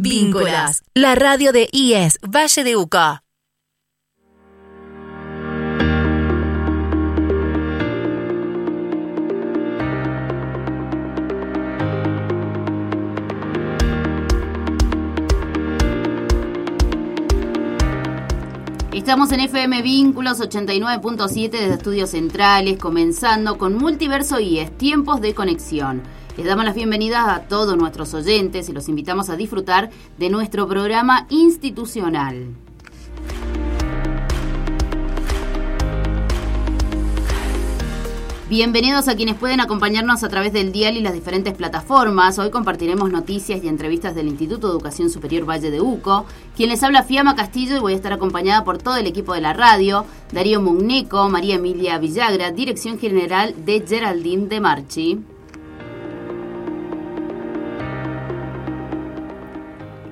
Vínculas, la radio de IES Valle de Uca. Estamos en FM Vínculos 89.7 desde Estudios Centrales, comenzando con Multiverso IES, tiempos de conexión. Les damos las bienvenidas a todos nuestros oyentes y los invitamos a disfrutar de nuestro programa institucional. Bienvenidos a quienes pueden acompañarnos a través del dial y las diferentes plataformas. Hoy compartiremos noticias y entrevistas del Instituto de Educación Superior Valle de Uco. Quien les habla Fiamma Castillo y voy a estar acompañada por todo el equipo de la radio, Darío Mugneco, María Emilia Villagra, Dirección General de Geraldine de Marchi.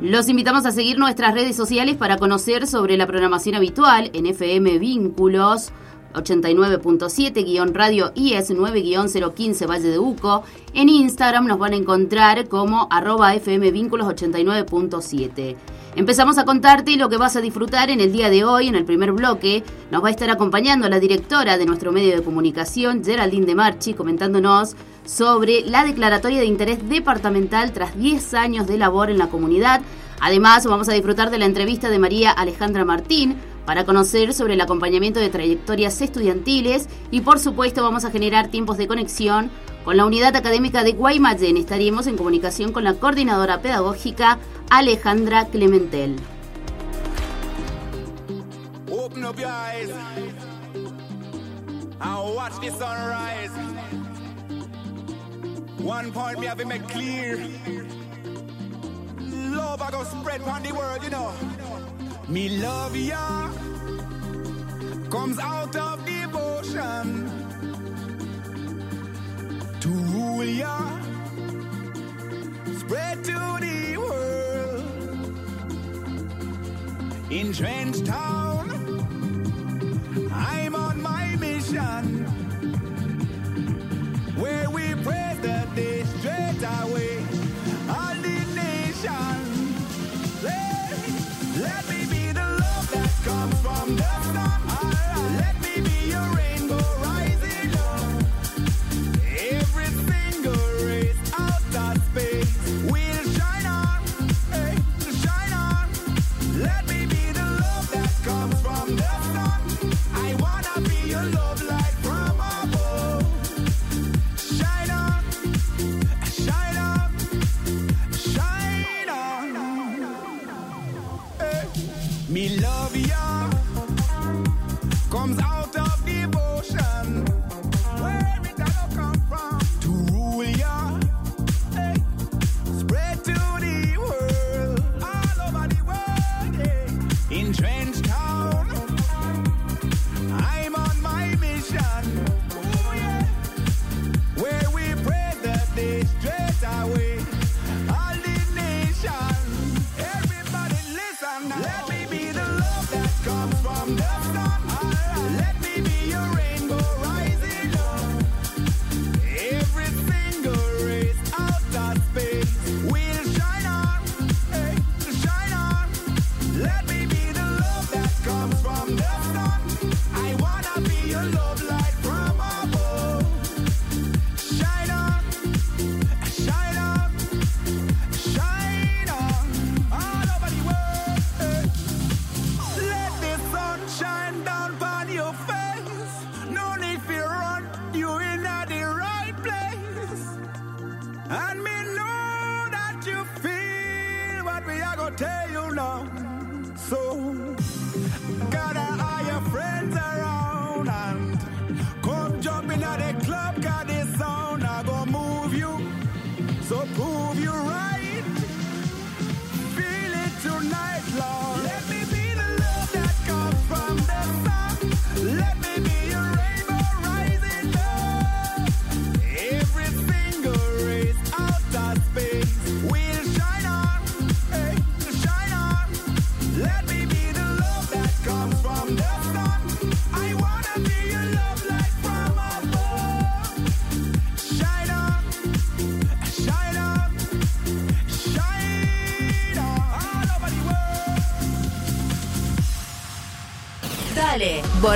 Los invitamos a seguir nuestras redes sociales para conocer sobre la programación habitual en FM Vínculos 89.7-radio IS 9-015 Valle de Uco. En Instagram nos van a encontrar como arroba FM Vínculos 89.7. Empezamos a contarte lo que vas a disfrutar en el día de hoy. En el primer bloque nos va a estar acompañando la directora de nuestro medio de comunicación, Geraldine de Marchi, comentándonos sobre la declaratoria de interés departamental tras 10 años de labor en la comunidad. Además, vamos a disfrutar de la entrevista de María Alejandra Martín para conocer sobre el acompañamiento de trayectorias estudiantiles y por supuesto vamos a generar tiempos de conexión con la unidad académica de Guaymallén estaremos en comunicación con la coordinadora pedagógica Alejandra Clementel. Love I go spread the world. Me love ya comes out of devotion. to rule ya, spread to the world. In Trench Town,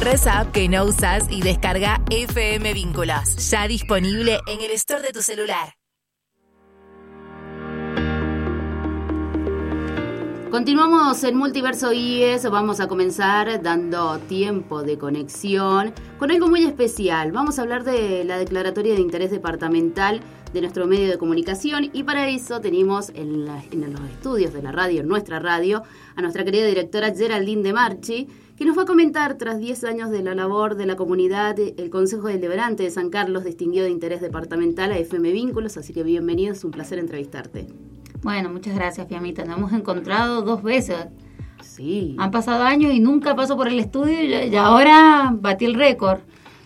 Esa app que no usas y descarga FM Vínculos. Ya disponible en el store de tu celular. Continuamos en Multiverso IES, vamos a comenzar dando tiempo de conexión con algo muy especial. Vamos a hablar de la declaratoria de interés departamental de nuestro medio de comunicación y para eso tenemos en, en los estudios de la radio, en nuestra radio, a nuestra querida directora Geraldine de Marchi, que nos va a comentar, tras 10 años de la labor de la comunidad, el Consejo Deliberante de San Carlos distinguió de interés departamental a FM Vínculos, así que bienvenido, es un placer entrevistarte. Bueno, muchas gracias, Fiamita. Nos hemos encontrado dos veces. Sí. Han pasado años y nunca paso por el estudio y, y ahora batí el récord.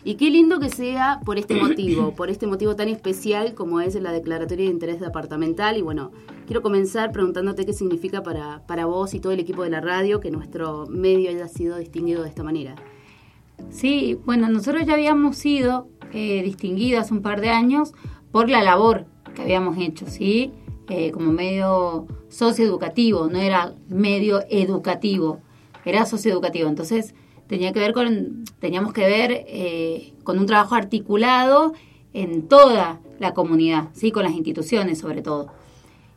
Y qué lindo que sea por este motivo, por este motivo tan especial como es la declaratoria de interés departamental. Y bueno, quiero comenzar preguntándote qué significa para, para vos y todo el equipo de la radio que nuestro medio haya sido distinguido de esta manera. Sí, bueno, nosotros ya habíamos sido eh, distinguidos un par de años por la labor que habíamos hecho, ¿sí? Eh, como medio socioeducativo, no era medio educativo, era socioeducativo. Entonces, tenía que ver con, teníamos que ver eh, con un trabajo articulado en toda la comunidad, ¿sí? Con las instituciones sobre todo.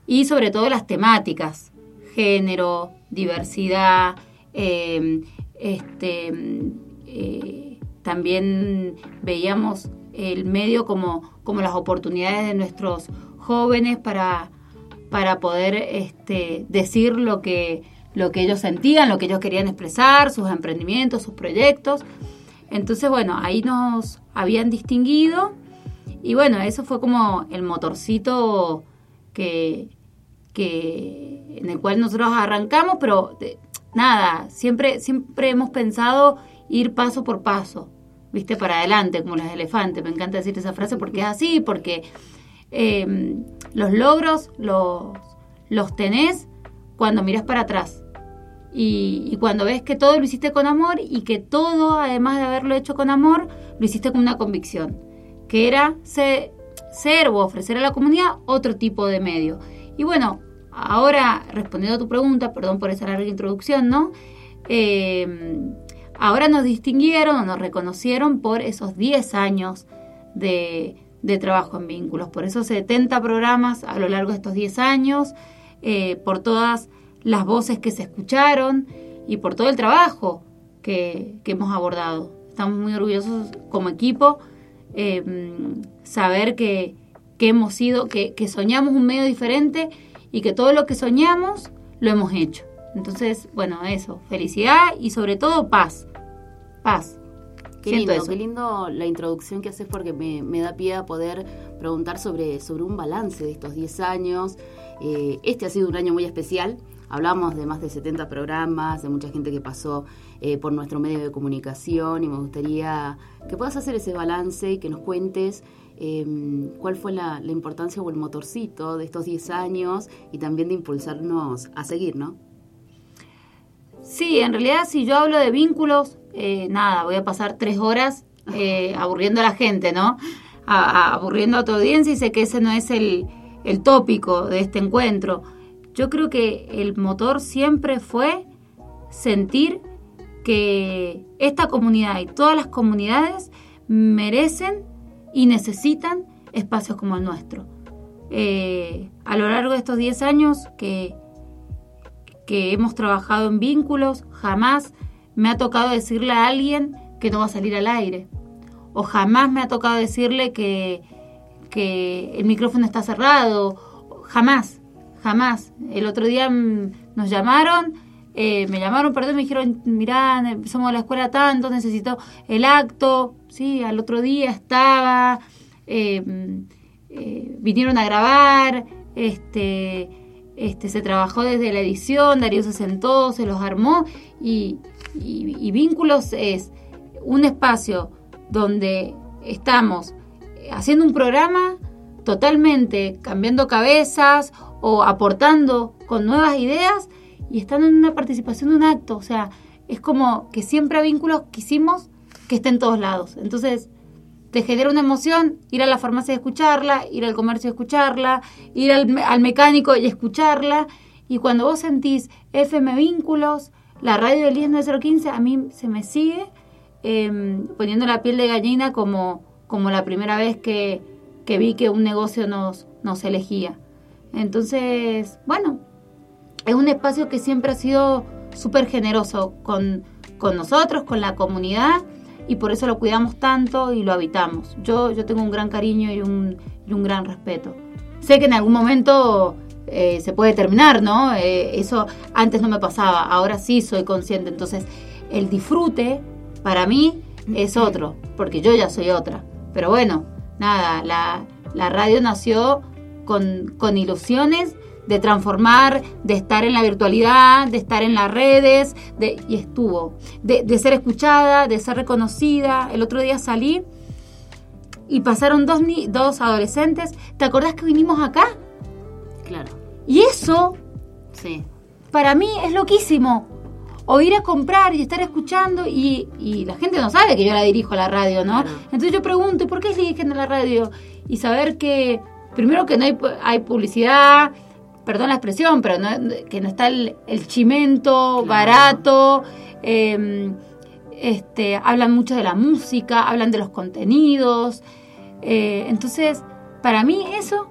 Y sobre todo las temáticas, género, diversidad, eh, este, eh, también veíamos el medio como, como las oportunidades de nuestros jóvenes para, para poder este, decir lo que, lo que ellos sentían, lo que ellos querían expresar, sus emprendimientos, sus proyectos. Entonces, bueno, ahí nos habían distinguido y bueno, eso fue como el motorcito que, en el cual nosotros arrancamos, pero de- nada, siempre, siempre hemos pensado ir paso por paso, viste, para adelante, como los elefantes. Me encanta decir esa frase porque es así, porque eh, los logros los, los tenés cuando miras para atrás. Y, y cuando ves que todo lo hiciste con amor y que todo, además de haberlo hecho con amor, lo hiciste con una convicción, que era ser, ser o ofrecer a la comunidad otro tipo de medio. Y bueno, ahora respondiendo a tu pregunta, perdón por esa larga introducción, ¿no? Eh, ahora nos distinguieron o nos reconocieron por esos 10 años de, de trabajo en vínculos, por esos 70 programas a lo largo de estos 10 años, eh, por todas las voces que se escucharon y por todo el trabajo que, que hemos abordado. Estamos muy orgullosos como equipo eh, saber que, que hemos sido, que, que soñamos un medio diferente y que todo lo que soñamos lo hemos hecho. Entonces, bueno, eso, felicidad y sobre todo paz. Paz. Qué Siento lindo, eso. qué lindo la introducción que haces porque me, me da pie a poder preguntar sobre, sobre un balance de estos 10 años. Eh, este ha sido un año muy especial. Hablamos de más de 70 programas, de mucha gente que pasó eh, por nuestro medio de comunicación y me gustaría que puedas hacer ese balance y que nos cuentes eh, cuál fue la, la importancia o el motorcito de estos 10 años y también de impulsarnos a seguir, ¿no? Sí, en realidad si yo hablo de vínculos, eh, nada, voy a pasar tres horas eh, aburriendo a la gente, ¿no? A- a- aburriendo a tu audiencia y sé que ese no es el, el tópico de este encuentro. Yo creo que el motor siempre fue sentir que esta comunidad y todas las comunidades merecen y necesitan espacios como el nuestro. Eh, a lo largo de estos 10 años que, que hemos trabajado en vínculos, jamás me ha tocado decirle a alguien que no va a salir al aire. O jamás me ha tocado decirle que, que el micrófono está cerrado. Jamás, jamás. El otro día mm, nos llamaron, eh, me llamaron, perdón, me dijeron, mirá, somos la escuela tanto, necesito el acto. Sí, al otro día estaba, mm, eh, vinieron a grabar, este, este, se trabajó desde la edición, Darío se sentó, se los armó y Vínculos es un espacio donde estamos haciendo un programa totalmente cambiando cabezas o aportando con nuevas ideas y estando en una participación de un acto. O sea, es como que siempre a Vínculos quisimos que esté en todos lados. Entonces, te genera una emoción ir a la farmacia y escucharla, ir al comercio y escucharla, ir al, al mecánico y escucharla. Y cuando vos sentís FM Vínculos, la radio del 10915 a mí se me sigue eh, poniendo la piel de gallina como, como la primera vez que, que vi que un negocio nos, nos elegía. Entonces, bueno, es un espacio que siempre ha sido súper generoso con, con nosotros, con la comunidad, y por eso lo cuidamos tanto y lo habitamos. Yo, yo tengo un gran cariño y un, y un gran respeto. Sé que en algún momento eh, se puede terminar, ¿no? Eh, eso antes no me pasaba, ahora sí soy consciente. Entonces, el disfrute para mí es otro, porque yo ya soy otra. Pero bueno, nada, la, la radio nació con, con ilusiones de transformar, de estar en la virtualidad, de estar en las redes, de, y estuvo, de, de ser escuchada, de ser reconocida. El otro día salí y pasaron dos, adolescentes. ¿Te acordás que vinimos acá? Claro, Y eso, sí. para mí, es loquísimo. O ir a comprar y estar escuchando y, y la gente no sabe que yo la dirijo a la radio, ¿no? Claro. Entonces yo pregunto, ¿y por qué se dirigen a la radio? Y saber que, primero que no hay publicidad, perdón la expresión, pero no- que no está el, el chimento Claro. barato, eh, este, hablan mucho de la música, hablan de los contenidos. eh, entonces, para mí eso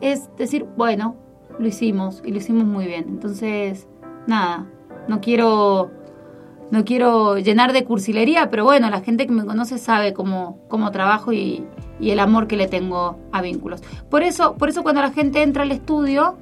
es decir, bueno, lo hicimos y lo hicimos muy bien. Entonces, nada, no quiero no quiero llenar de cursilería, pero bueno, la gente que me conoce sabe cómo, cómo trabajo y, y el amor que le tengo a vínculos. Por eso, por eso cuando la gente entra al estudio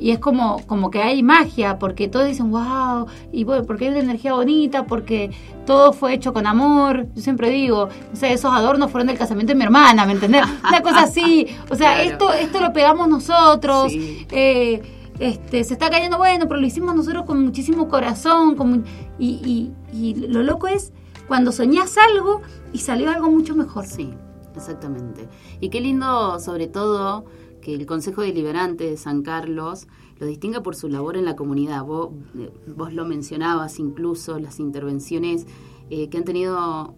y es como, como que hay magia, porque todos dicen, wow, y bueno, porque hay una energía bonita, porque todo fue hecho con amor. Yo siempre digo, no sé, esos adornos fueron del casamiento de mi hermana, ¿me entendés? Una cosa así. O sea, Claro. esto, esto lo pegamos nosotros. Sí. eh, este, se está cayendo, bueno, pero lo hicimos nosotros con muchísimo corazón. con y, y- y lo loco es cuando soñás algo y salió algo mucho mejor. Sí, exactamente. Y qué lindo, sobre todo, que el Consejo Deliberante de San Carlos lo distinga por su labor en la comunidad. Vos, eh, vos lo mencionabas incluso, las intervenciones eh, que han tenido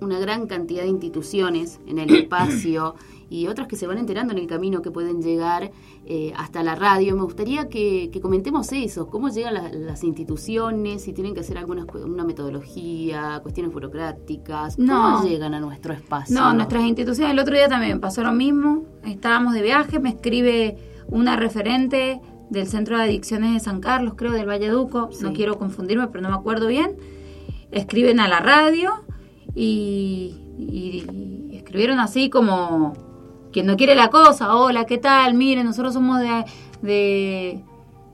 una gran cantidad de instituciones en el espacio y otras que se van enterando en el camino que pueden llegar eh, hasta la radio. Me gustaría que, que comentemos eso, cómo llegan la- las instituciones, si tienen que hacer alguna una metodología, cuestiones burocráticas, cómo No. llegan a nuestro espacio. No, nuestras instituciones, el otro día también pasó lo mismo. Estábamos de viaje, me escribe una referente del Centro de Adicciones de San Carlos, creo, del Valleduco. Sí. No quiero confundirme, pero no me acuerdo bien. Escriben a la radio y, y- y escribieron así como quien no quiere la cosa. Hola, ¿qué tal? Miren, nosotros somos de, de,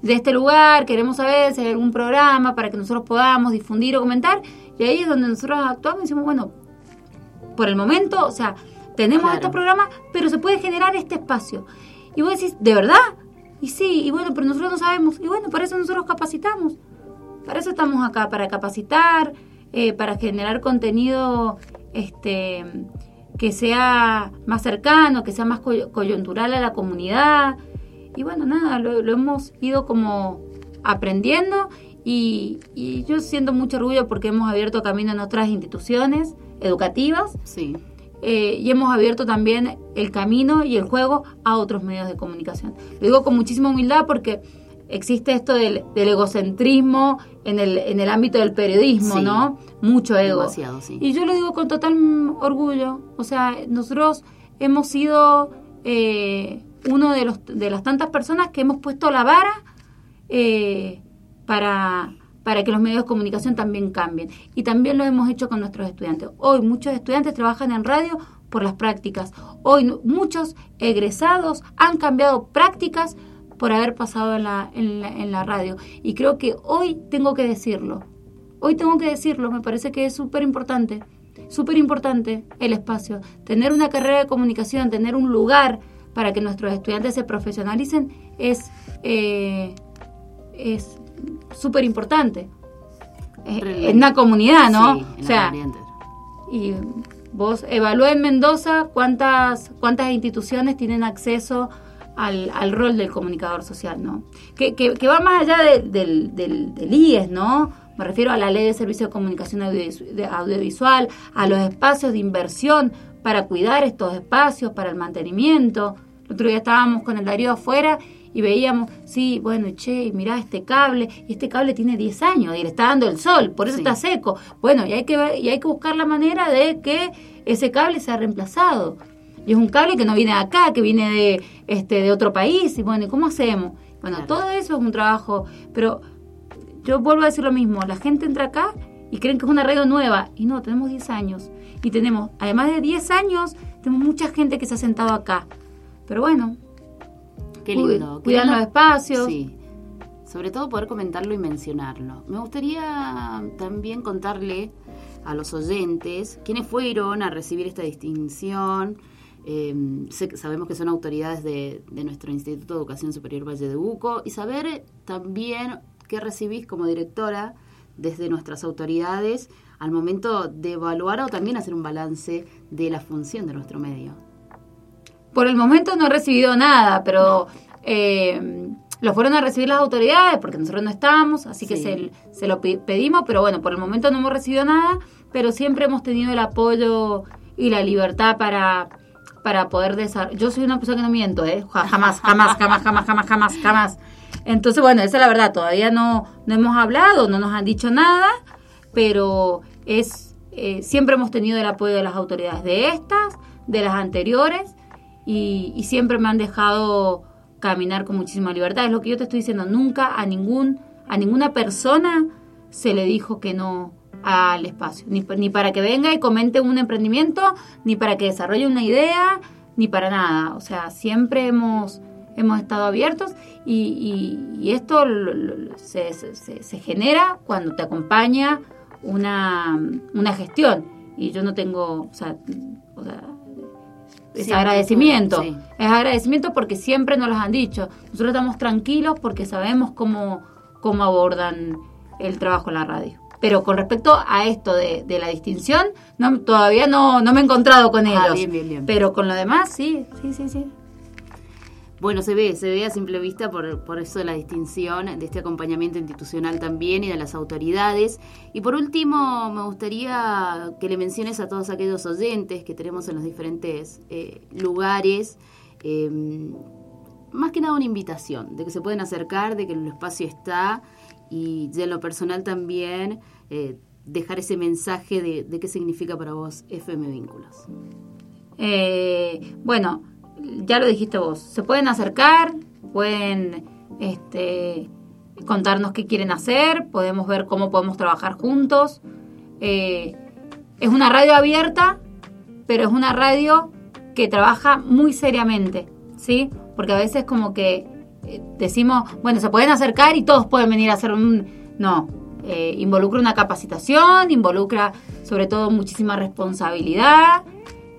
de este lugar, queremos saber si hay algún programa para que nosotros podamos difundir o comentar. Y ahí es donde nosotros actuamos y decimos, bueno, por el momento, o sea, tenemos Claro. estos programas, pero se puede generar este espacio. Y vos decís, ¿de verdad? Y sí, y bueno, pero nosotros no sabemos. Y bueno, para eso nosotros capacitamos. Para eso estamos acá, para capacitar, eh, para generar contenido este que sea más cercano, que sea más coy- coyuntural a la comunidad. Y bueno, nada, lo, lo hemos ido como aprendiendo y, y yo siento mucho orgullo porque hemos abierto camino en otras instituciones educativas Sí, eh, y hemos abierto también el camino y el juego a otros medios de comunicación. Lo digo con muchísima humildad porque existe esto del, del egocentrismo en el, en el ámbito del periodismo, Sí. ¿no? Mucho ego. demasiado, sí. Y yo lo digo con total orgullo. O sea, nosotros hemos sido eh, uno de, los, de las tantas personas que hemos puesto la vara eh, para, para que los medios de comunicación también cambien. Y también lo hemos hecho con nuestros estudiantes. Hoy muchos estudiantes trabajan en radio por las prácticas. Hoy muchos egresados han cambiado prácticas por haber pasado en la, en la, en la radio. Y creo que hoy tengo que decirlo. Hoy tengo que decirlo, me parece que es súper importante, súper importante el espacio. Tener una carrera de comunicación, tener un lugar para que nuestros estudiantes se profesionalicen es eh, es súper importante. En una comunidad, ¿no? Sí, en o sea, y vos evalúa en Mendoza cuántas, cuántas instituciones tienen acceso al, al rol del comunicador social, ¿no? Que, que, que va más allá de- del, del, del IES, ¿no? Me refiero a la ley de servicio de comunicación audiovisual, a los espacios de inversión para cuidar estos espacios, para el mantenimiento. El otro día estábamos con el Darío afuera y veíamos, sí, bueno, che, mirá este cable, y este cable tiene 10 años y le está dando el sol, por eso Sí. está seco. Bueno, y hay que y hay que buscar la manera de que ese cable sea reemplazado. Y es un cable que no viene de acá, que viene de este de otro país y bueno, ¿y cómo hacemos? Bueno, Claro. todo eso es un trabajo, pero yo vuelvo a decir lo mismo, la gente entra acá y creen que es una radio nueva y no, tenemos 10 años y tenemos, además de 10 años, tenemos mucha gente que se ha sentado acá. Pero bueno, Qué lindo. cuidar Qué lindo- los espacios. Sí. Sobre todo poder comentarlo y mencionarlo. Me gustaría también contarle a los oyentes quiénes fueron a recibir esta distinción. Eh, que- sabemos que son autoridades de, de nuestro Instituto de Educación Superior Valle de Uco y saber también qué recibís como directora desde nuestras autoridades al momento de evaluar o también hacer un balance de la función de nuestro medio. Por el momento no he recibido nada, pero eh, lo fueron a recibir las autoridades porque nosotros no estábamos, así que Sí. se, se lo pedimos, pero bueno, por el momento no hemos recibido nada, pero siempre hemos tenido el apoyo y la libertad para, para poder desarrollar. Yo soy una persona que no miento, ¿eh? Ja- Jamás, jamás, jamás, jamás, jamás, jamás, jamás. Entonces, bueno, esa es la verdad, todavía no, no hemos hablado, no nos han dicho nada, pero es eh, siempre hemos tenido el apoyo de las autoridades de estas, de las anteriores, y, y siempre me han dejado caminar con muchísima libertad. Es lo que yo te estoy diciendo, nunca a ningún a ninguna persona se le dijo que no al espacio, ni, ni para que venga y comente un emprendimiento, ni para que desarrolle una idea, ni para nada. O sea, siempre hemos hemos estado abiertos y, y- y esto lo- lo- se, se- genera cuando te acompaña una, una gestión y yo no tengo, o sea, o sea, es agradecimiento. sí. Es agradecimiento porque siempre nos los han dicho. Nosotros estamos tranquilos porque sabemos cómo, cómo abordan el trabajo en la radio. Pero con respecto a esto de, de la distinción, no, todavía no, no me he encontrado con Ah, ellos. bien, bien, bien. Pero con lo demás, sí, sí, sí, sí. Bueno, se ve, se ve a simple vista por, por eso de la distinción de este acompañamiento institucional también y de las autoridades. Y por último, me gustaría que le menciones a todos aquellos oyentes que tenemos en los diferentes eh, lugares, eh, más que nada una invitación, de que se pueden acercar, de que el espacio está y de lo personal también eh, dejar ese mensaje de, qué significa para vos FM Vínculos. Eh, bueno, ya lo dijiste vos, se pueden acercar, pueden este, contarnos qué quieren hacer, podemos ver cómo podemos trabajar juntos. Eh, es una radio abierta, pero es una radio que trabaja muy seriamente, ¿sí? Porque a veces como que decimos, bueno, se pueden acercar y todos pueden venir a hacer un... No, eh, involucra una capacitación, involucra sobre todo muchísima responsabilidad.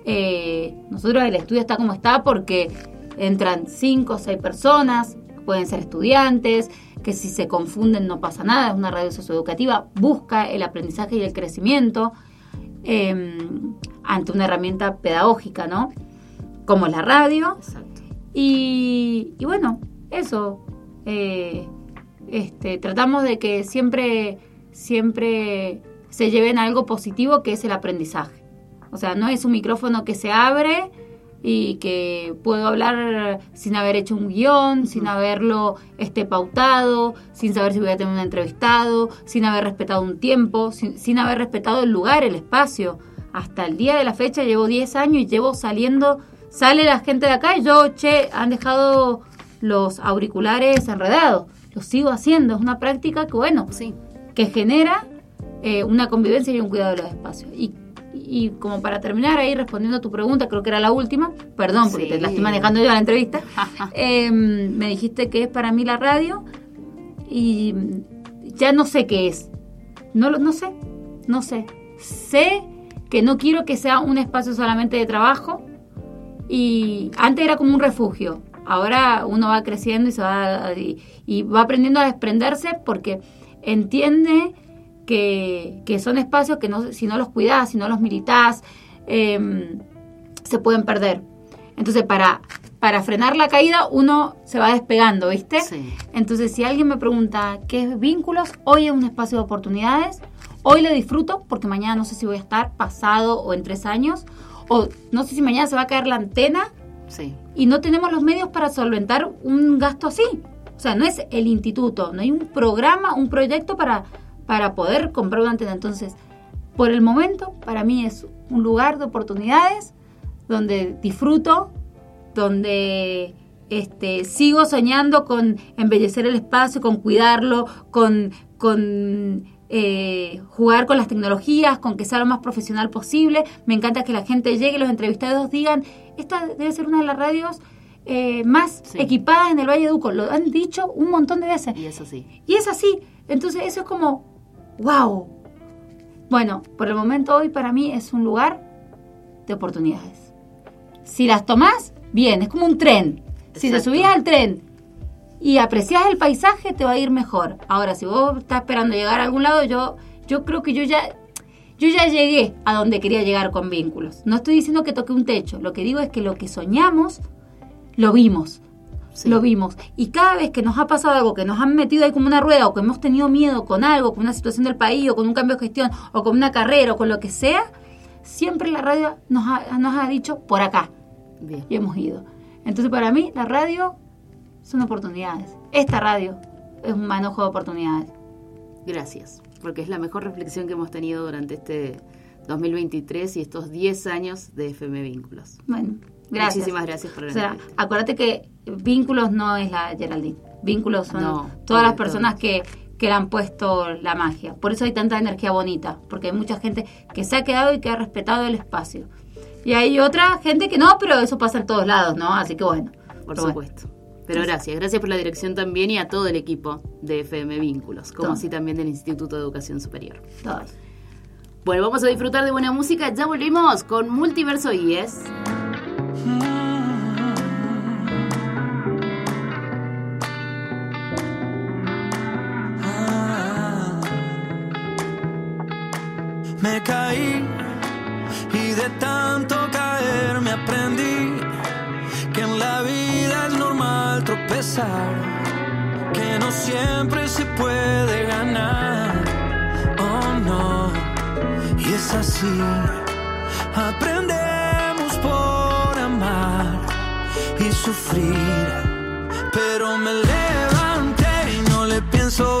Eh, nosotros el estudio está como está porque entran cinco o seis personas, pueden ser estudiantes, que si se confunden no pasa nada, es una radio socioeducativa, busca el aprendizaje y el crecimiento eh, ante una herramienta pedagógica, ¿no? Como es la radio. Exacto. Y, y bueno, eso. eh, este, tratamos de que siempre, siempre se lleven a algo positivo que es el aprendizaje. O sea, no es un micrófono que se abre y que puedo hablar sin haber hecho un guion, sin haberlo este, pautado, sin saber si voy a tener un entrevistado, sin haber respetado un tiempo, sin, sin haber respetado el lugar, el espacio. Hasta el día de la fecha llevo 10 años y llevo saliendo, sale la gente de acá y yo, che, han dejado los auriculares enredados. Lo sigo haciendo, es una práctica que, bueno, Sí. que genera eh, una convivencia y un cuidado de los espacios. Y, y como para terminar ahí respondiendo a tu pregunta, creo que era la última, perdón porque Sí. te la estoy manejando yo a la entrevista, eh, me dijiste que es para mí la radio y ya no sé qué es. No, lo- no sé, no sé. Sé que no quiero que sea un espacio solamente de trabajo y antes era como un refugio. Ahora uno va creciendo y se va y, y va aprendiendo a desprenderse porque entiende que, que son espacios que no, si no los cuidas, si no los militas, eh, se pueden perder. Entonces, para, para frenar la caída, uno se va despegando, ¿viste? Sí. Entonces, si alguien me pregunta qué es vínculos, hoy es un espacio de oportunidades. Hoy lo disfruto porque mañana no sé si voy a estar pasado o en tres años. O no sé si mañana se va a caer la antena Y no tenemos los medios para solventar un gasto así. O sea, no es el instituto, no hay un programa, un proyecto para, para poder comprar una antena. Entonces, por el momento, para mí es un lugar de oportunidades donde disfruto, donde este, sigo soñando con embellecer el espacio, con cuidarlo, con, con eh, jugar con las tecnologías, con que sea lo más profesional posible. Me encanta que la gente llegue, los entrevistados digan, esta debe ser una de las radios eh, más Sí. equipadas en el Valle de Uco. Lo han dicho un montón de veces. Y eso sí. Y es así. Entonces eso es como, wow. Bueno, por el momento hoy para mí es un lugar de oportunidades. Si las tomás, bien, es como un tren. Si te subís al tren y apreciás el paisaje, te va a ir mejor. Ahora, si vos estás esperando llegar a algún lado, yo, yo creo que yo ya, yo ya llegué a donde quería llegar con vínculos. No estoy diciendo que toque un techo. Lo que digo es que lo que soñamos, lo vimos. Sí. Lo vimos. Y cada vez que nos ha pasado algo, que nos han metido ahí como una rueda, o que hemos tenido miedo con algo, con una situación del país, o con un cambio de gestión, o con una carrera, o con lo que sea, siempre la radio nos ha, nos ha dicho por acá. Bien. Y hemos ido. Entonces, para mí, la radio son oportunidades. Esta radio es un manojo de oportunidades. Gracias, porque es la mejor reflexión que hemos tenido durante este 2023 y estos 10 años de FM Vínculos. Bueno, gracias. Muchísimas gracias por la O sea, acuérdate que Vínculos no es la Geraldine. Vínculos son No, todas las personas todos. que, que le han puesto la magia. Por eso hay tanta energía bonita, porque hay mucha gente que se ha quedado y que ha respetado el espacio. Y hay otra gente que no, pero eso pasa en todos lados, ¿no? Así que bueno. Por Pero bueno. Pero gracias, gracias por la dirección también y a todo el equipo de FM Vínculos, como Todo. así también del Instituto de Educación Superior. Todos. Bueno, vamos a disfrutar de buena música. Ya volvemos con Multiverso IES. Me caí que no siempre se puede ganar. Oh no, y es así. Aprendemos por amar y sufrir, pero me levanté y no le pienso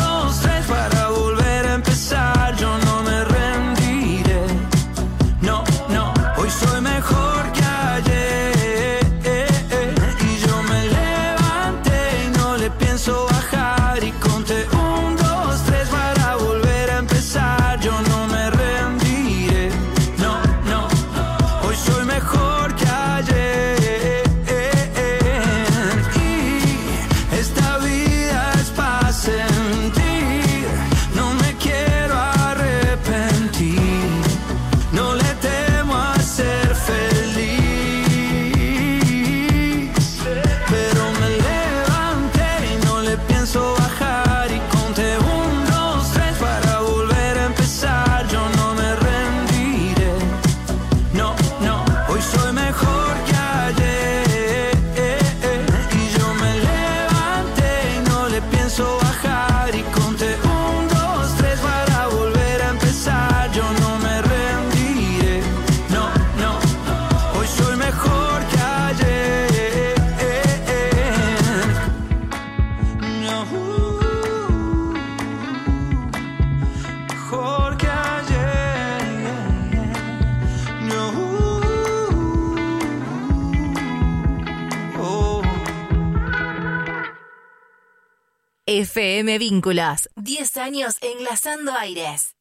FM Vínculos. 10 años enlazando aires.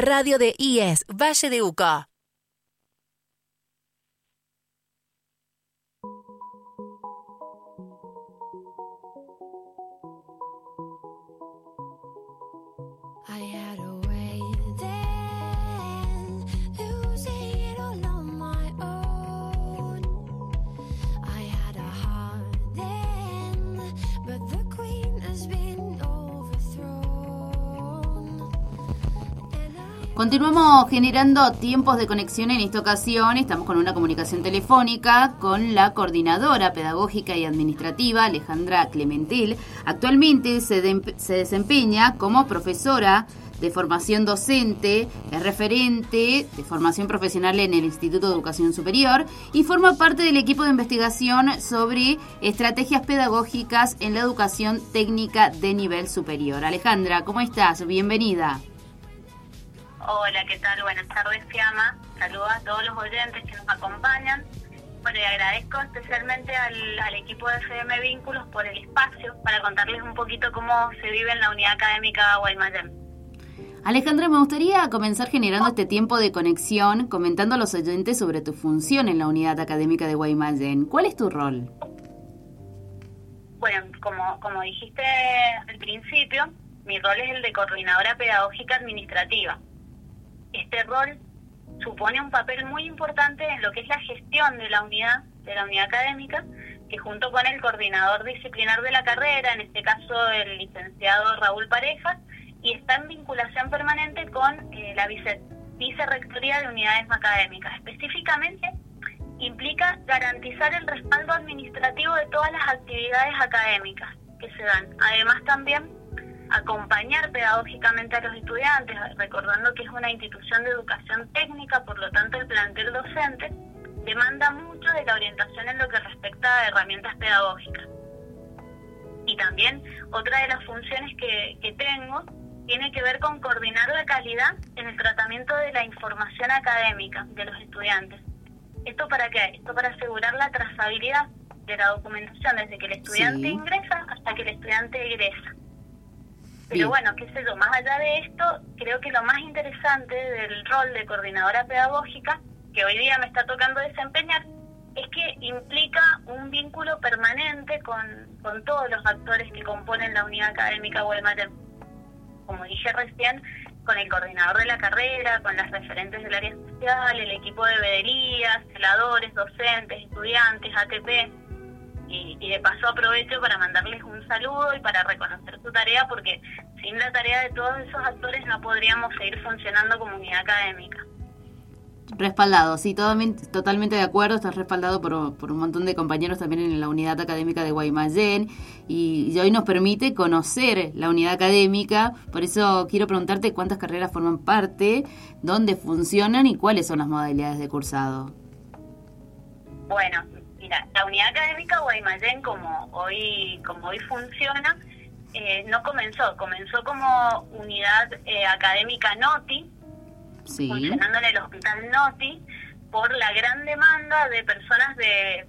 Radio de IES Valle de Uco. Continuamos generando tiempos de conexión en esta ocasión. Estamos con una comunicación telefónica con la coordinadora pedagógica y administrativa Alejandra Clementil. Actualmente se, se desempeña como profesora de formación docente, es referente de formación profesional en el Instituto de Educación Superior y forma parte del equipo de investigación sobre estrategias pedagógicas en la educación técnica de nivel superior. Alejandra, ¿cómo estás? Bienvenida. Hola, ¿qué tal? Buenas tardes, Fiamma. Saludos a todos los oyentes que nos acompañan. Bueno, y agradezco especialmente al, al equipo de FM Vínculos por el espacio para contarles un poquito cómo se vive en la unidad académica Guaymallén. Alejandra, me gustaría comenzar generando este tiempo de conexión comentando a los oyentes sobre tu función en la unidad académica de Guaymallén. ¿Cuál es tu rol? Bueno, como, como dijiste al principio, mi rol es el de coordinadora pedagógica administrativa. Este rol supone un papel muy importante en lo que es la gestión de la unidad, de la unidad académica, que junto con el coordinador disciplinar de la carrera, en este caso el licenciado Raúl Parejas, y está en vinculación permanente con eh, la vice, vicerrectoría de unidades académicas. Específicamente, implica garantizar el respaldo administrativo de todas las actividades académicas que se dan. Además, también acompañar pedagógicamente a los estudiantes, recordando que es una institución de educación técnica, por lo tanto el plantel docente demanda mucho de la orientación en lo que respecta a herramientas pedagógicas. Y también otra de las funciones que, que tengo tiene que ver con coordinar la calidad en el tratamiento de la información académica de los estudiantes. ¿Esto para qué? Esto para asegurar la trazabilidad de la documentación desde que el estudiante Sí. ingresa hasta que el estudiante egresa. Pero bueno, qué sé yo, más allá de esto, creo que lo más interesante del rol de coordinadora pedagógica, que hoy día me está tocando desempeñar, es que implica un vínculo permanente con, con todos los actores que componen la unidad académica Guaymallén. Como dije recién, con el coordinador de la carrera, con las referentes del área social, el equipo de vederías, celadores, docentes, estudiantes, ATP. Y, y de paso aprovecho para mandarles un saludo y para reconocer su tarea porque sin la tarea de todos esos actores no podríamos seguir funcionando como unidad académica. Respaldado, sí, totalmente, totalmente de acuerdo. Estás respaldado por, por un montón de compañeros también en la unidad académica de Guaymallén y, y hoy nos permite conocer la unidad académica. Por eso quiero preguntarte cuántas carreras forman parte, dónde funcionan y cuáles son las modalidades de cursado. Bueno, mira, la unidad académica Guaymallén como hoy, como hoy funciona, eh, no comenzó, comenzó como unidad eh, académica NOTI, Sí, funcionando en el hospital Noti por la gran demanda de personas de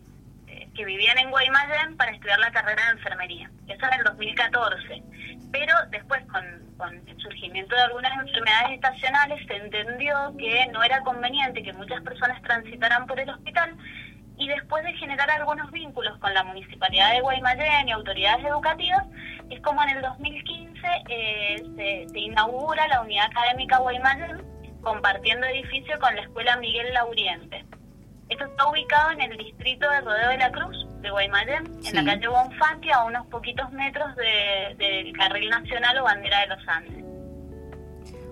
eh, que vivían en Guaymallén para estudiar la carrera de enfermería. Eso en el 2014. Pero después, con, con el surgimiento de algunas enfermedades estacionales, se entendió que no era conveniente que muchas personas transitaran por el hospital y después de generar algunos vínculos con la Municipalidad de Guaymallén y autoridades educativas, es como en el 2015 eh, se, se inaugura la unidad académica Guaymallén compartiendo edificio con la Escuela Miguel Lauriente. Esto está ubicado en el distrito de Rodeo de la Cruz, de Guaymallén, Sí. en la calle Bonfatti, a unos poquitos metros de- del carril nacional o bandera de los Andes.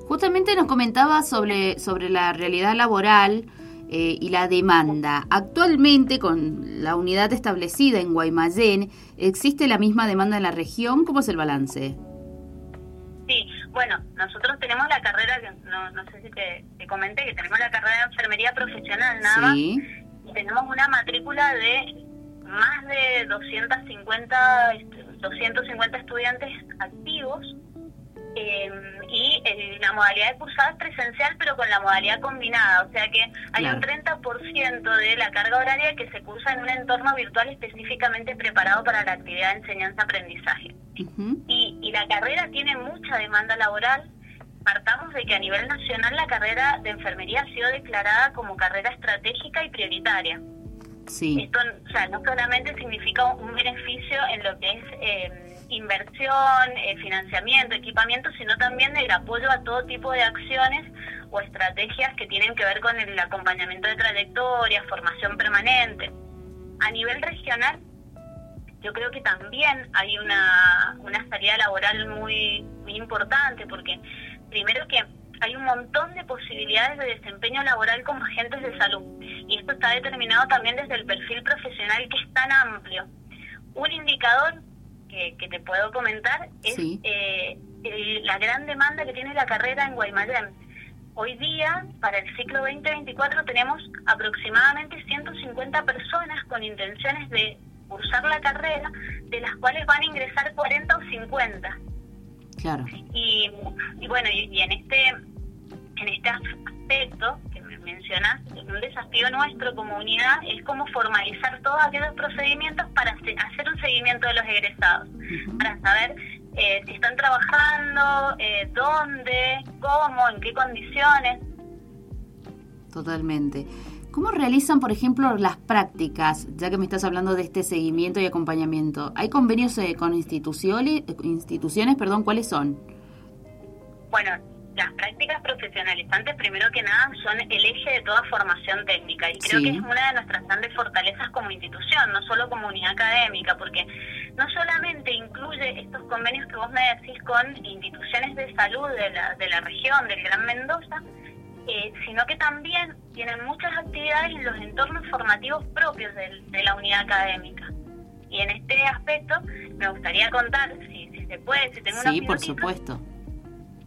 Justamente nos comentaba sobre, sobre la realidad laboral eh, y la demanda. Actualmente, con la unidad establecida en Guaymallén, ¿existe la misma demanda en la región? ¿Cómo es el balance? Sí, bueno, nosotros tenemos la carrera, que no, no sé si te, te comenté, que tenemos la carrera de enfermería profesional nada Sí, y tenemos una matrícula de más de 250, estu- 250 estudiantes activos eh, y eh, la modalidad de cursado es presencial pero con la modalidad combinada, o sea que hay Claro. un 30% de la carga horaria que se cursa en un entorno virtual específicamente preparado para la actividad de enseñanza-aprendizaje y, y la carrera tiene mucha demanda laboral. Partamos de que a nivel nacional la carrera de enfermería ha sido declarada como carrera estratégica y prioritaria. sí, Esto o sea, no solamente significa un beneficio en lo que es eh, inversión, eh, financiamiento, equipamiento, sino también el apoyo a todo tipo de acciones o estrategias que tienen que ver con el acompañamiento de trayectorias, formación permanente. A nivel regional, yo creo que también hay una, una salida laboral muy, muy importante, porque primero que hay un montón de posibilidades de desempeño laboral como agentes de salud, y esto está determinado también desde el perfil profesional que es tan amplio. Un indicador que, que te puedo comentar es Sí. eh, el- la gran demanda que tiene la carrera en Guaymallén. Hoy día, para el ciclo 2024, tenemos aproximadamente 150 personas con intenciones de cursar la carrera, de las cuales van a ingresar 40 o 50. claro. Y, y bueno, y, y en este en este aspecto que mencionas, un desafío nuestro como unidad es cómo formalizar todos aquellos procedimientos para hace- hacer un seguimiento de los egresados, para saber eh, si están trabajando, eh, dónde, cómo, en qué condiciones. Totalmente. ¿Cómo realizan, por ejemplo, las prácticas, ya que me estás hablando de este seguimiento y acompañamiento? ¿Hay convenios eh, con instituciones, instituciones, perdón, cuáles son? Bueno, las prácticas profesionalizantes, primero que nada, son el eje de toda formación técnica y creo Sí. que es una de nuestras grandes fortalezas como institución, no solo como unidad académica, porque no solamente incluye estos convenios que vos me decís con instituciones de salud de la, de la región, del Gran Mendoza, eh, sino que también tienen muchas actividades en los entornos formativos propios de, la unidad académica. Y en este aspecto me gustaría contar, si, si se puede, si tengo unos Sí, por supuesto.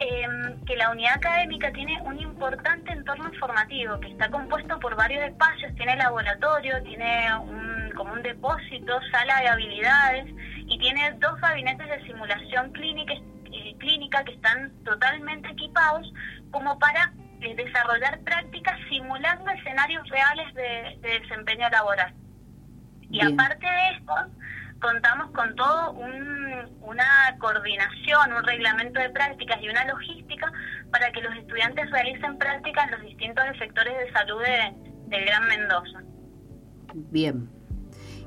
Em, que la unidad académica tiene un importante entorno formativo que está compuesto por varios espacios, tiene laboratorio, tiene un, como un depósito, sala de habilidades y tiene dos gabinetes de simulación clínica, eh, clínica que están totalmente equipados como para eh, desarrollar prácticas simulando escenarios reales de, de desempeño laboral. Y Bien. aparte de esto, contamos con todo un- una coordinación, un reglamento de prácticas y una logística para que los estudiantes realicen prácticas en los distintos sectores de salud de, del Gran Mendoza. Bien.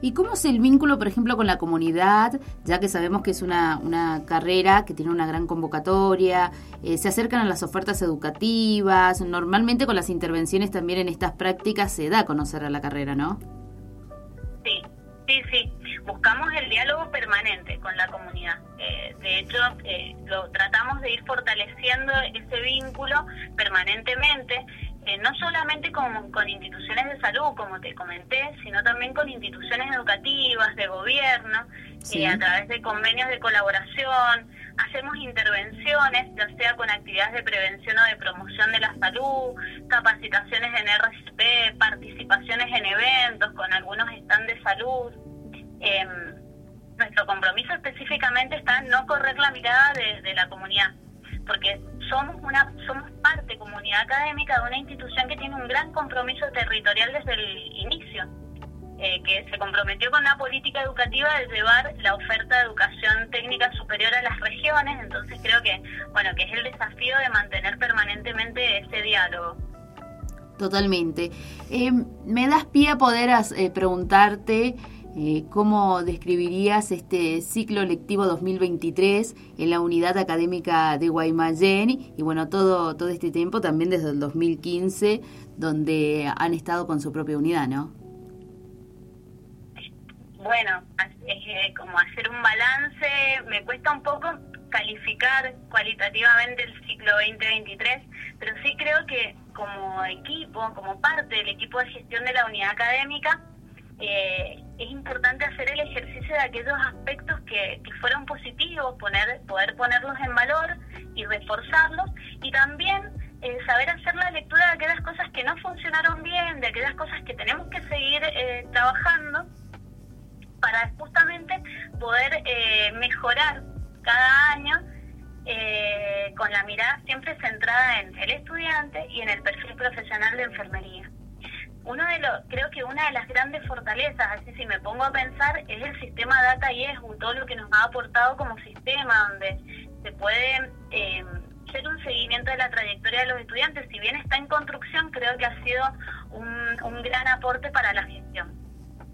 ¿Y cómo es el vínculo, por ejemplo, con la comunidad? Ya que sabemos que es una, una carrera que tiene una gran convocatoria, eh, se acercan a las ofertas educativas, normalmente con las intervenciones también en estas prácticas se da a conocer a la carrera, ¿no? Sí, sí, sí. Buscamos el diálogo permanente con la comunidad. Eh, de hecho, eh, lo tratamos de ir fortaleciendo ese vínculo permanentemente, eh, no solamente con, con instituciones de salud, como te comenté, sino también con instituciones educativas, de gobierno, Sí. eh, a través de convenios de colaboración. Hacemos intervenciones, ya sea con actividades de prevención o de promoción de la salud, capacitaciones en RCP, participaciones en eventos con algunos stands de salud. Em, nuestro compromiso específicamente está en no correr la mirada de, la comunidad, porque somos una somos parte comunidad académica de una institución que tiene un gran compromiso territorial desde el inicio, eh, que se comprometió con una política educativa de llevar la oferta de educación técnica superior a las regiones, entonces creo que bueno que es el desafío de mantener permanentemente ese diálogo. Totalmente. Eh, ¿Me das pie a poder eh, preguntarte eh, cómo describirías este ciclo lectivo 2023 en la unidad académica de Guaymallén y bueno, todo, todo este tiempo también desde el 2015 donde han estado con su propia unidad, ¿no? Bueno, eh, como hacer un balance, me cuesta un poco calificar cualitativamente el ciclo 2023, pero sí creo que como equipo, como parte del equipo de gestión de la unidad académica, eh, es importante hacer el ejercicio de aquellos aspectos que, fueron positivos, poner, poder ponerlos en valor y reforzarlos, y también eh, saber hacer la lectura de aquellas cosas que no funcionaron bien, de aquellas cosas que tenemos que seguir eh, trabajando para justamente poder eh, mejorar cada año con la mirada siempre centrada en el estudiante y en el perfil profesional de enfermería. Uno de los, creo que una de las grandes fortalezas, así si me pongo a pensar, es el sistema Data y ESBU, todo lo que nos ha aportado como sistema, donde se puede eh, hacer un seguimiento de la trayectoria de los estudiantes. Si bien está en construcción, creo que ha sido un, un gran aporte para la gestión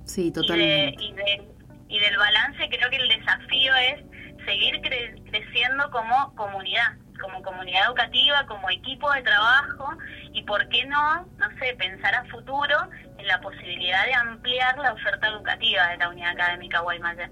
Sí, y, de- totalmente. y, de- y del balance creo que el desafío es seguir cre- creciendo como comunidad, como comunidad educativa, como equipo de trabajo y por qué no, no sé, pensar a futuro en la posibilidad de ampliar la oferta educativa de la unidad académica Guaymallén.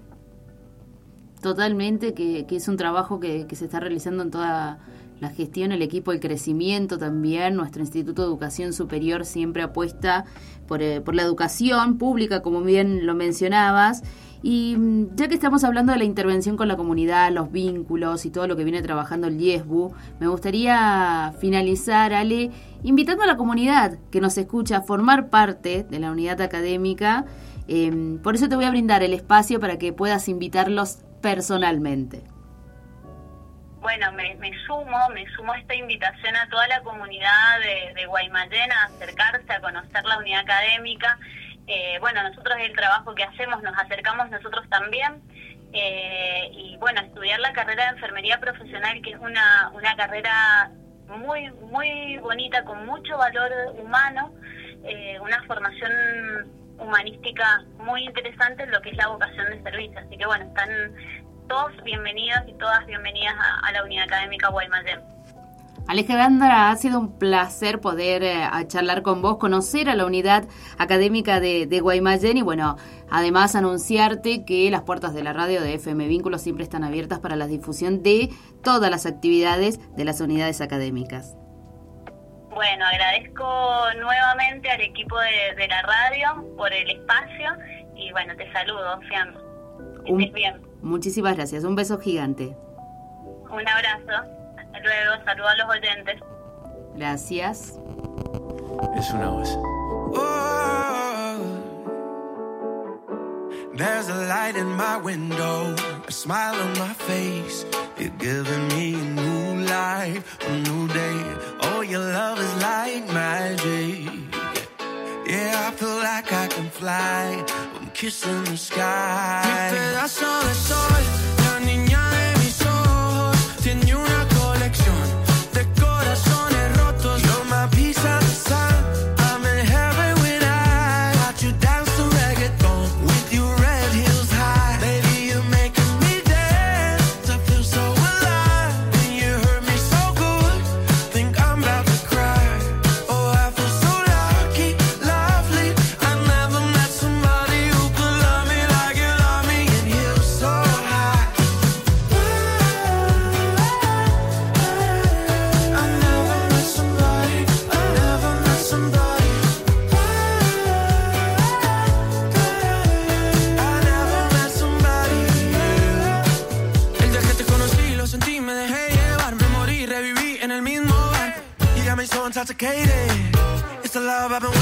Totalmente, que, que es un trabajo que, que se está realizando en toda la gestión, el equipo del crecimiento también. Nuestro Instituto de Educación Superior siempre apuesta por, eh, por la educación pública, como bien lo mencionabas. Y mm, ya que estamos hablando de la intervención con la comunidad, los vínculos y todo lo que viene trabajando el IESBU, me gustaría finalizar, Ale, invitando a la comunidad que nos escucha a formar parte de la unidad académica. Eh, por eso te voy a brindar el espacio para que puedas invitarlos personalmente. Bueno, me, sumo, me sumo a esta invitación a toda la comunidad de, de Guaymallén a acercarse a conocer la unidad académica. Eh, bueno, nosotros el trabajo que hacemos nos acercamos nosotros también. Eh, y bueno, estudiar la carrera de enfermería profesional, que es una, una carrera muy, muy bonita, con mucho valor humano, eh, una formación humanística muy interesante en lo que es la vocación de servicio. Así que bueno, están todos bienvenidos y todas bienvenidas a, a la unidad académica Guaymallén. Alejandra, ha sido un placer poder eh, charlar con vos, conocer a la unidad académica de, de Guaymallén y bueno, además anunciarte que las puertas de la radio de FM Vínculos siempre están abiertas para la difusión de todas las actividades de las unidades académicas. Bueno, agradezco nuevamente al equipo de, de la radio por el espacio y bueno, te saludo, Fiamma. Que Un- estés bien. muchísimas gracias. Un beso gigante. Un abrazo. Hasta luego. Saludos a los oyentes. Gracias. Es una voz. Oh, there's a light in my window, a smile on my face. You're giving me a new life, a new day. Oh, your love is like magic. Yeah, I feel like I can fly. I'm kissing the sky. Mi pedazo de sol, love I've been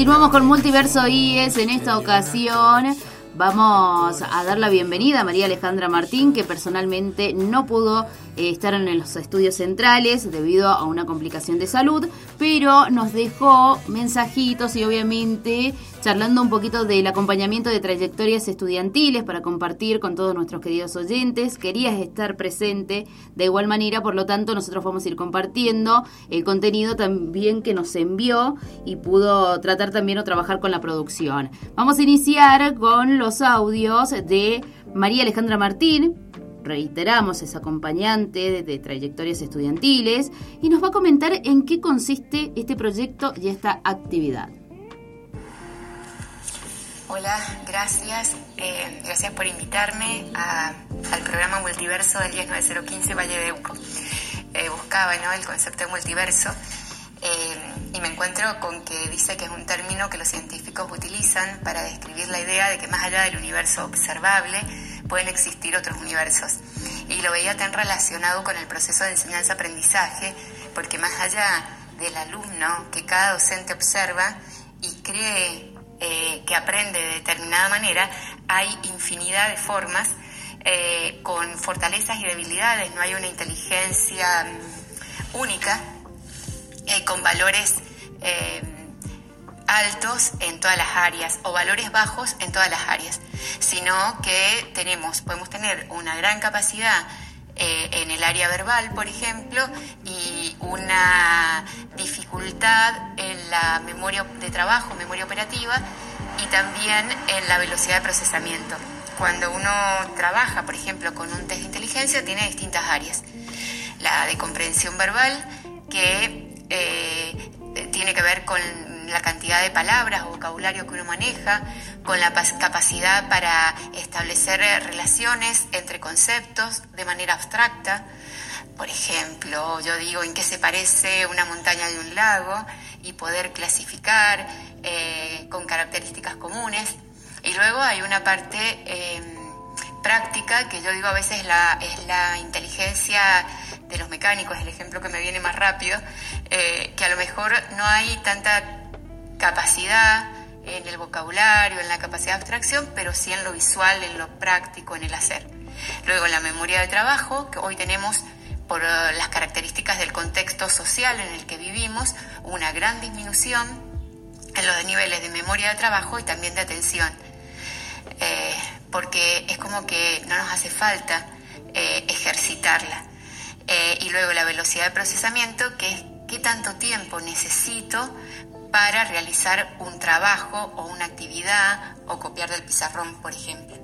Continuamos con Multiverso IES. En esta ocasión vamos a dar la bienvenida a María Alejandra Martín, que personalmente no pudo eh, en los estudios centrales debido a una complicación de salud, pero nos dejó mensajitos y obviamente charlando un poquito del acompañamiento de trayectorias estudiantiles para compartir con todos nuestros queridos oyentes. Querías estar presente de igual manera, por lo tanto nosotros vamos a ir compartiendo el contenido también que nos envió y pudo tratar también o trabajar con la producción. Vamos a iniciar con los audios de María Alejandra Martín. Reiteramos, es acompañante de, trayectorias estudiantiles y nos va a comentar en qué consiste este proyecto y esta actividad. Hola, gracias. Eh, gracias por invitarme al programa Multiverso del 10915 Valle de Uco. Eh, buscaba ¿no? el concepto de multiverso eh, y me encuentro con que dice que es un término que los científicos utilizan para describir la idea de que más allá del universo observable pueden existir otros universos. Y lo veía tan relacionado con el proceso de enseñanza-aprendizaje porque más allá del alumno que cada docente observa y cree eh, que aprende de determinada manera, hay infinidad de formas eh, con fortalezas y debilidades, no hay una inteligencia mm, única eh, con valores altos en todas las áreas o valores bajos en todas las áreas, sino que tenemos, podemos tener una gran capacidad eh, en el área verbal, por ejemplo, y una dificultad en la memoria de trabajo, memoria operativa, y también en la velocidad de procesamiento. Cuando uno trabaja, por ejemplo, con un test de inteligencia, tiene distintas áreas. La de comprensión verbal, que eh, tiene que ver con la cantidad de palabras vocabulario que uno maneja, con la capacidad para establecer eh, relaciones entre conceptos de manera abstracta. Por ejemplo, yo digo en qué se parece una montaña de un lago y poder clasificar eh, con características comunes. Y luego hay una parte eh, práctica que yo digo a veces la, es la inteligencia de los mecánicos, el ejemplo que me viene más rápido, eh, que a lo mejor no hay tanta capacidad en el vocabulario, en la capacidad de abstracción, pero sí en lo visual, en lo práctico, en el hacer. Luego la memoria de trabajo, que hoy tenemos por eh, las características del contexto social en el que vivimos, una gran disminución en los niveles de memoria de trabajo y también de atención. Eh, porque es como que no nos hace falta eh, ejercitarla. Y luego la velocidad de procesamiento, que es qué tanto tiempo necesito para realizar un trabajo o una actividad o copiar del pizarrón, por ejemplo.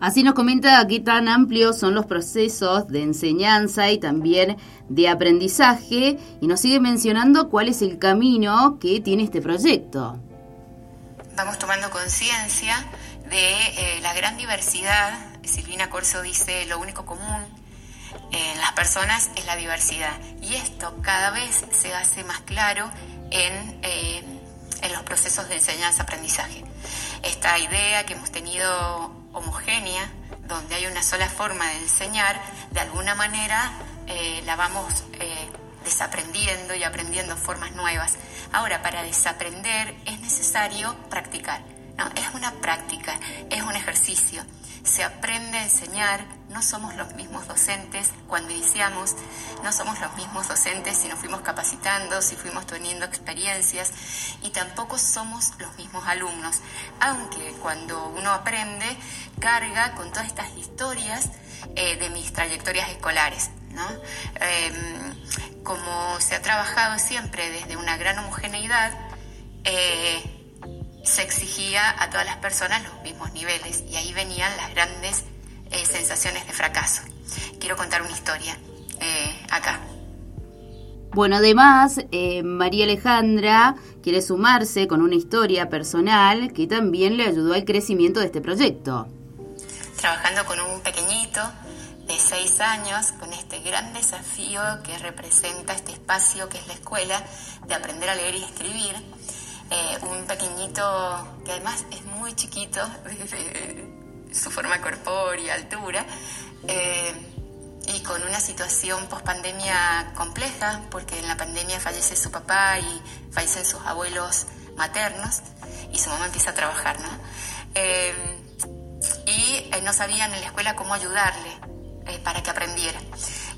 Así nos comenta qué tan amplios son los procesos de enseñanza y también de aprendizaje y nos sigue mencionando cuál es el camino que tiene este proyecto. Vamos tomando conciencia de eh, la gran diversidad. Silvina Corso dice, lo único común en las personas es la diversidad. Y esto cada vez se hace más claro en, eh, en los procesos de enseñanza-aprendizaje. Esta idea que hemos tenido homogénea, donde hay una sola forma de enseñar, de alguna manera eh, la vamos eh, desaprendiendo y aprendiendo formas nuevas. Ahora, para desaprender es necesario practicar. ¿no? Es una práctica, es un ejercicio. Se aprende a enseñar, no somos los mismos docentes cuando iniciamos, no somos los mismos docentes si nos fuimos capacitando, si fuimos teniendo experiencias y tampoco somos los mismos alumnos, aunque cuando uno aprende carga con todas estas historias eh, de mis trayectorias escolares. ¿no? Eh, como se ha trabajado siempre desde una gran homogeneidad, eh, se exigía a todas las personas los mismos niveles y ahí venían las grandes eh, sensaciones de fracaso. Quiero contar una historia eh, acá. Bueno, además, eh, María Alejandra quiere sumarse con una historia personal que también le ayudó al crecimiento de este proyecto. Trabajando con un pequeñito de seis años, con este gran desafío que representa este espacio que es la escuela, de aprender a leer y escribir, eh, un pequeñito que además es muy chiquito, su forma corpórea, altura, eh, y con una situación post pandemia compleja, porque en la pandemia fallece su papá y fallecen sus abuelos maternos, y su mamá empieza a trabajar, ¿no? Eh, y no sabían en la escuela cómo ayudarle para que aprendiera.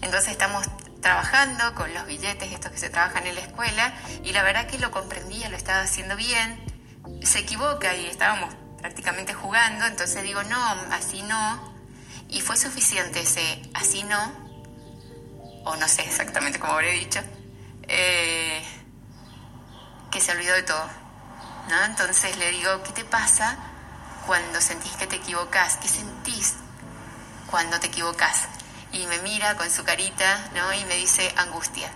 Entonces estamos trabajando con los billetes estos que se trabajan en la escuela y la verdad que lo comprendía, lo estaba haciendo bien, se equivoca y estábamos prácticamente jugando, entonces digo, no, así no, y fue suficiente ese así no, o no sé exactamente cómo habré dicho, eh, que se olvidó de todo, ¿no? Entonces le digo, ¿qué te pasa cuando sentís que te equivocás? ¿Qué sentís cuando te equivocás? y me mira con su carita, ¿no? Y me dice angustia.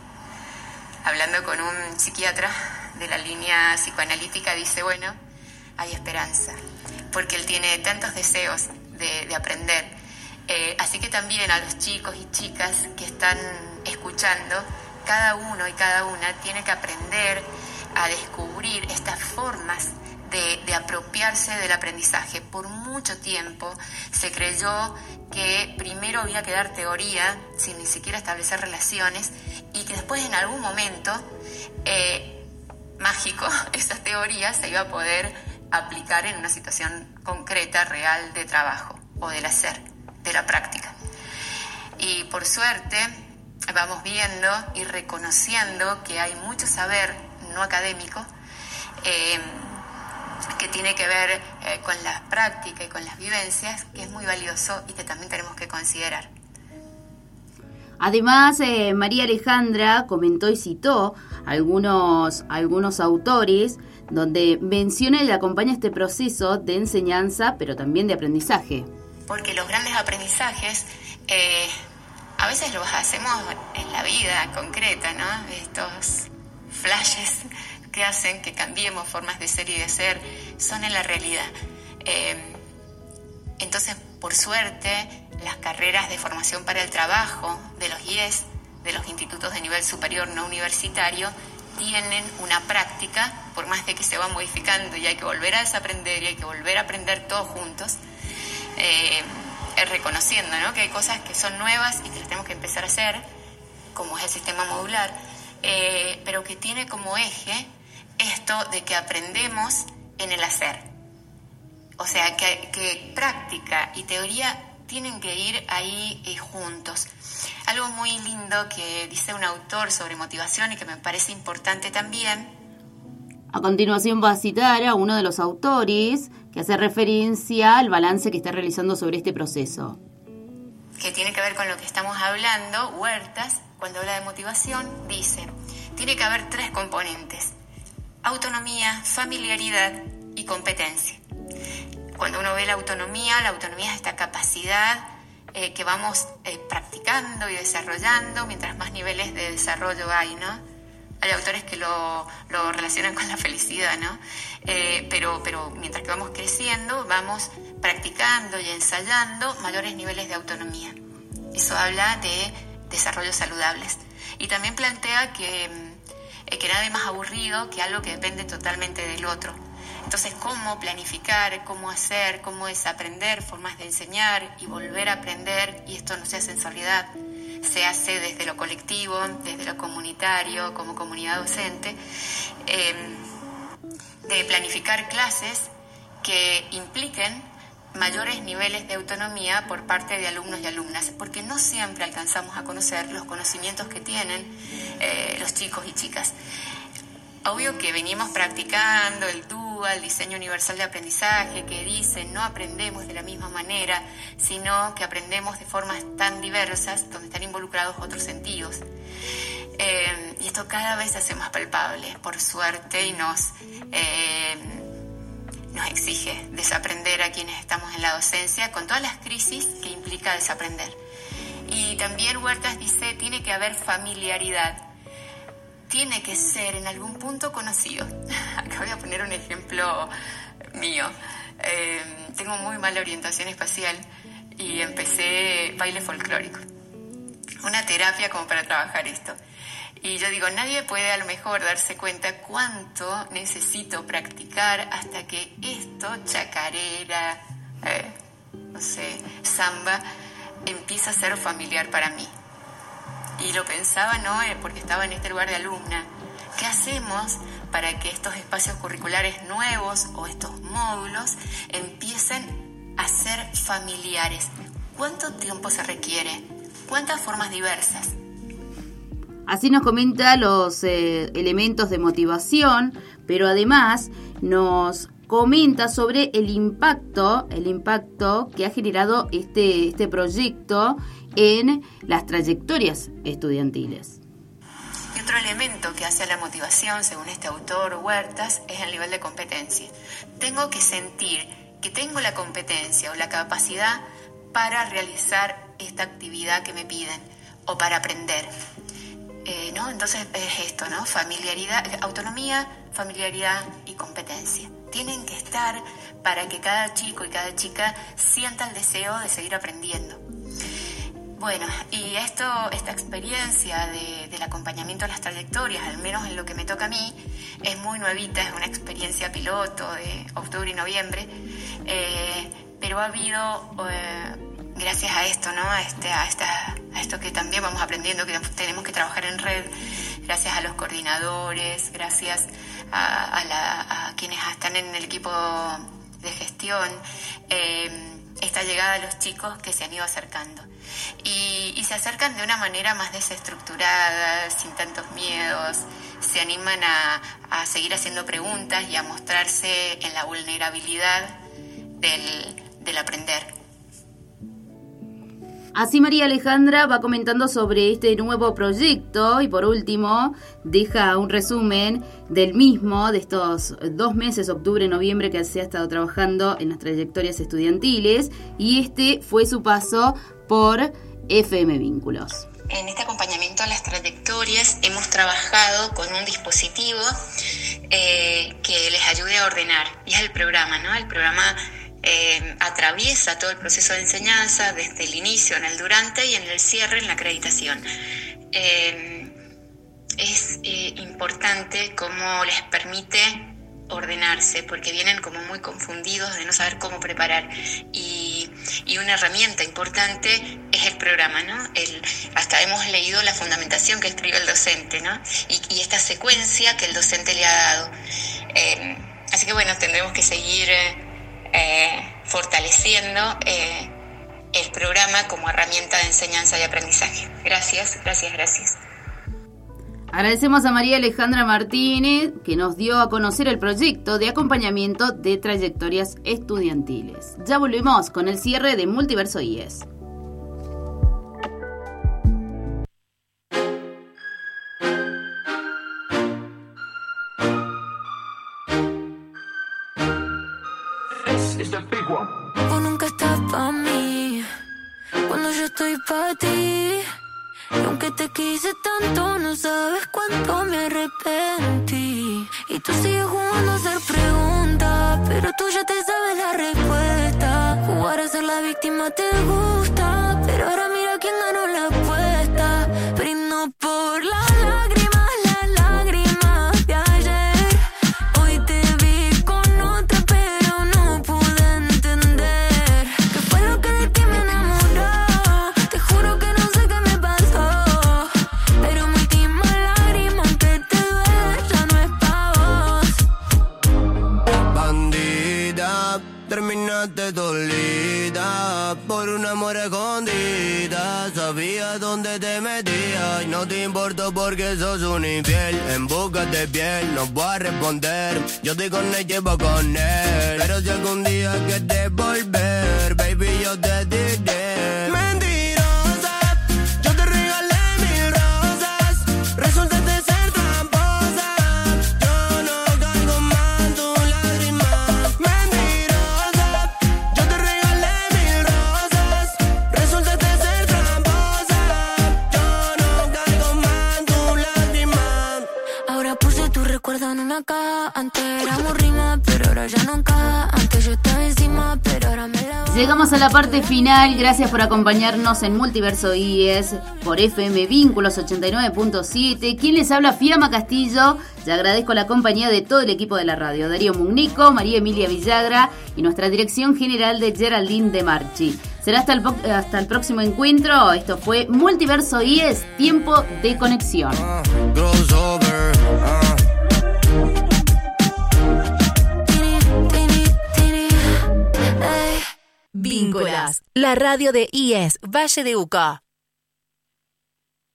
Hablando con un psiquiatra de la línea psicoanalítica, dice, bueno, hay esperanza, porque él tiene tantos deseos de, de aprender. Eh, así que también a los chicos y chicas que están escuchando, cada uno y cada una tiene que aprender a descubrir estas formas de, de, apropiarse del aprendizaje. Por mucho tiempo se creyó que primero había que dar teoría sin ni siquiera establecer relaciones y que después en algún momento eh, mágico esa teoría se iba a poder aplicar en una situación concreta, real de trabajo o del hacer, de la práctica. Y por suerte vamos viendo y reconociendo que hay mucho saber no académico. Eh, que tiene que ver eh, con la práctica y con las vivencias, que es muy valioso y que también tenemos que considerar. Además, eh, María Alejandra comentó y citó algunos, algunos autores donde menciona y acompaña este proceso de enseñanza, pero también de aprendizaje. Porque los grandes aprendizajes eh, a veces los hacemos en la vida concreta, ¿no? Estos flashes que hacen que cambiemos formas de ser y de ser son en la realidad. Eh, entonces, por suerte, las carreras de formación para el trabajo de los IES, de los institutos de nivel superior no universitario, tienen una práctica, por más de que se va modificando y hay que volver a desaprender y hay que volver a aprender todos juntos, eh, reconociendo ¿no? que hay cosas que son nuevas y que las tenemos que empezar a hacer, como es el sistema modular, eh, pero que tiene como eje esto de que aprendemos en el hacer. O sea, que práctica y teoría tienen que ir ahí eh, juntos. Algo muy lindo que dice un autor sobre motivación y que me parece importante también, A continuación va a citar a uno de los autores que hace referencia al balance que está realizando sobre este proceso. que tiene que ver con lo que estamos hablando, Huertas, cuando habla de motivación, dice, tiene que haber tres componentes, autonomía, familiaridad y competencia. Cuando uno ve la autonomía, la autonomía es esta capacidad eh, que vamos eh, practicando y desarrollando mientras más niveles de desarrollo hay, ¿no? Hay autores que lo, lo relacionan con la felicidad, ¿no? Eh, pero, pero mientras que vamos creciendo, vamos practicando y ensayando mayores niveles de autonomía. Eso habla de desarrollos saludables. Y también plantea que, mm, eh, que nada es más aburrido que algo que depende totalmente del otro. Entonces, cómo planificar, cómo hacer, cómo desaprender, formas de enseñar y volver a aprender, y esto no se hace en soledad, se hace desde lo colectivo, desde lo comunitario, como comunidad docente, eh, de planificar clases que impliquen mayores niveles de autonomía por parte de alumnos y alumnas, porque no siempre alcanzamos a conocer los conocimientos que tienen eh, los chicos y chicas. Obvio que venimos practicando el DUA, el diseño universal de aprendizaje, que dice no aprendemos de la misma manera, sino que aprendemos de formas tan diversas donde están involucrados otros sentidos. Eh, y esto cada vez se hace más palpable, por suerte, y nos, eh, nos exige desaprender a quienes estamos en la docencia con todas las crisis que implica desaprender. Y también Huertas dice, tiene que haber familiaridad tiene que ser en algún punto conocido. Acá voy a poner un ejemplo mío. Eh, tengo muy mala orientación espacial y empecé baile folclórico. Una terapia como para trabajar esto. Y yo digo, nadie puede a lo mejor darse cuenta cuánto necesito practicar hasta que esto, chacarera, eh, no sé, samba, empieza a ser familiar para mí y lo pensaba, ¿no? Eh, Porque estaba en este lugar de alumna. ¿Qué hacemos para que estos espacios curriculares nuevos o estos módulos empiecen a ser familiares? ¿Cuánto tiempo se requiere? ¿Cuántas formas diversas? Así nos comenta los eh, elementos de motivación, pero además nos comenta sobre el impacto, el impacto que ha generado este, este proyecto en las trayectorias estudiantiles. Y otro elemento que hace a la motivación, según este autor Huertas, es el nivel de competencia. Tengo que sentir que tengo la competencia o la capacidad para realizar esta actividad que me piden o para aprender. Eh, ¿no? Entonces es esto, ¿no? Familiaridad, autonomía, familiaridad y competencia. Tienen que estar para que cada chico y cada chica sienta el deseo de seguir aprendiendo. Bueno, y esto, esta experiencia de- del acompañamiento a las trayectorias, al menos en lo que me toca a mí, es muy nuevita, es una experiencia piloto de octubre y noviembre, eh, pero ha habido, eh, gracias a esto, ¿no? A, este, a, esta, a esto que también vamos aprendiendo, que tenemos que trabajar en red, gracias a los coordinadores, gracias a, quienes están en el equipo de gestión, eh, esta llegada a los chicos que se han ido acercando. Y, se acercan de una manera más desestructurada, sin tantos miedos, se animan a, a seguir haciendo preguntas y a mostrarse en la vulnerabilidad del, del aprender. Así María Alejandra va comentando sobre este nuevo proyecto y por último deja un resumen del mismo, de estos dos meses, octubre, noviembre, que se ha estado trabajando en las trayectorias estudiantiles y este fue su paso por FM Vínculos. En este acompañamiento a las trayectorias hemos trabajado con un dispositivo eh, que les ayude a ordenar. Y es el programa, ¿no? El programa eh, atraviesa todo el proceso de enseñanza desde el inicio, en el durante y en el cierre, en la acreditación. Eh, es importante cómo les permite ordenarse, porque vienen como muy confundidos de no saber cómo preparar. Y, y una herramienta importante es el programa, ¿no? El, hasta hemos leído la fundamentación que escribe el docente, ¿no? Y, y esta secuencia que el docente le ha dado. Eh, Así que bueno, tendremos que seguir eh, fortaleciendo eh, el programa como herramienta de enseñanza y aprendizaje. Gracias, gracias, gracias. Agradecemos a María Alejandra Martínez que nos dio a conocer el proyecto de acompañamiento de trayectorias estudiantiles. Ya volvemos con el cierre de Multiverso IES. Vos nunca estás pa' mí cuando yo estoy pa' ti. Y aunque te quise tanto, no sabes cuánto me arrepentí. Y tú sigues jugando a hacer preguntas, pero tú ya te sabes la respuesta. Jugar a ser la víctima te gusta, pero de piel, no voy a responder. Yo estoy con él, llevo con él. Pero si algún día quieres volver, baby, yo te diré. Recuerdo en una caja. Antes éramos rima, pero ahora ya no caja. Antes yo estaba encima, pero ahora me la Llegamos a la parte final. Gracias por acompañarnos en Multiverso IES por FM Vínculos 89.7. Quien les habla, Fiamma Castillo. Le agradezco la compañía de todo el equipo de la radio: Darío Mugnico, María Emilia Villagra y nuestra dirección general de Geraldine de Marchi. Será hasta el, po- hasta el próximo encuentro. Esto fue Multiverso IES, tiempo de conexión. Crossover. Vínculas, la radio de IES Valle de Uco.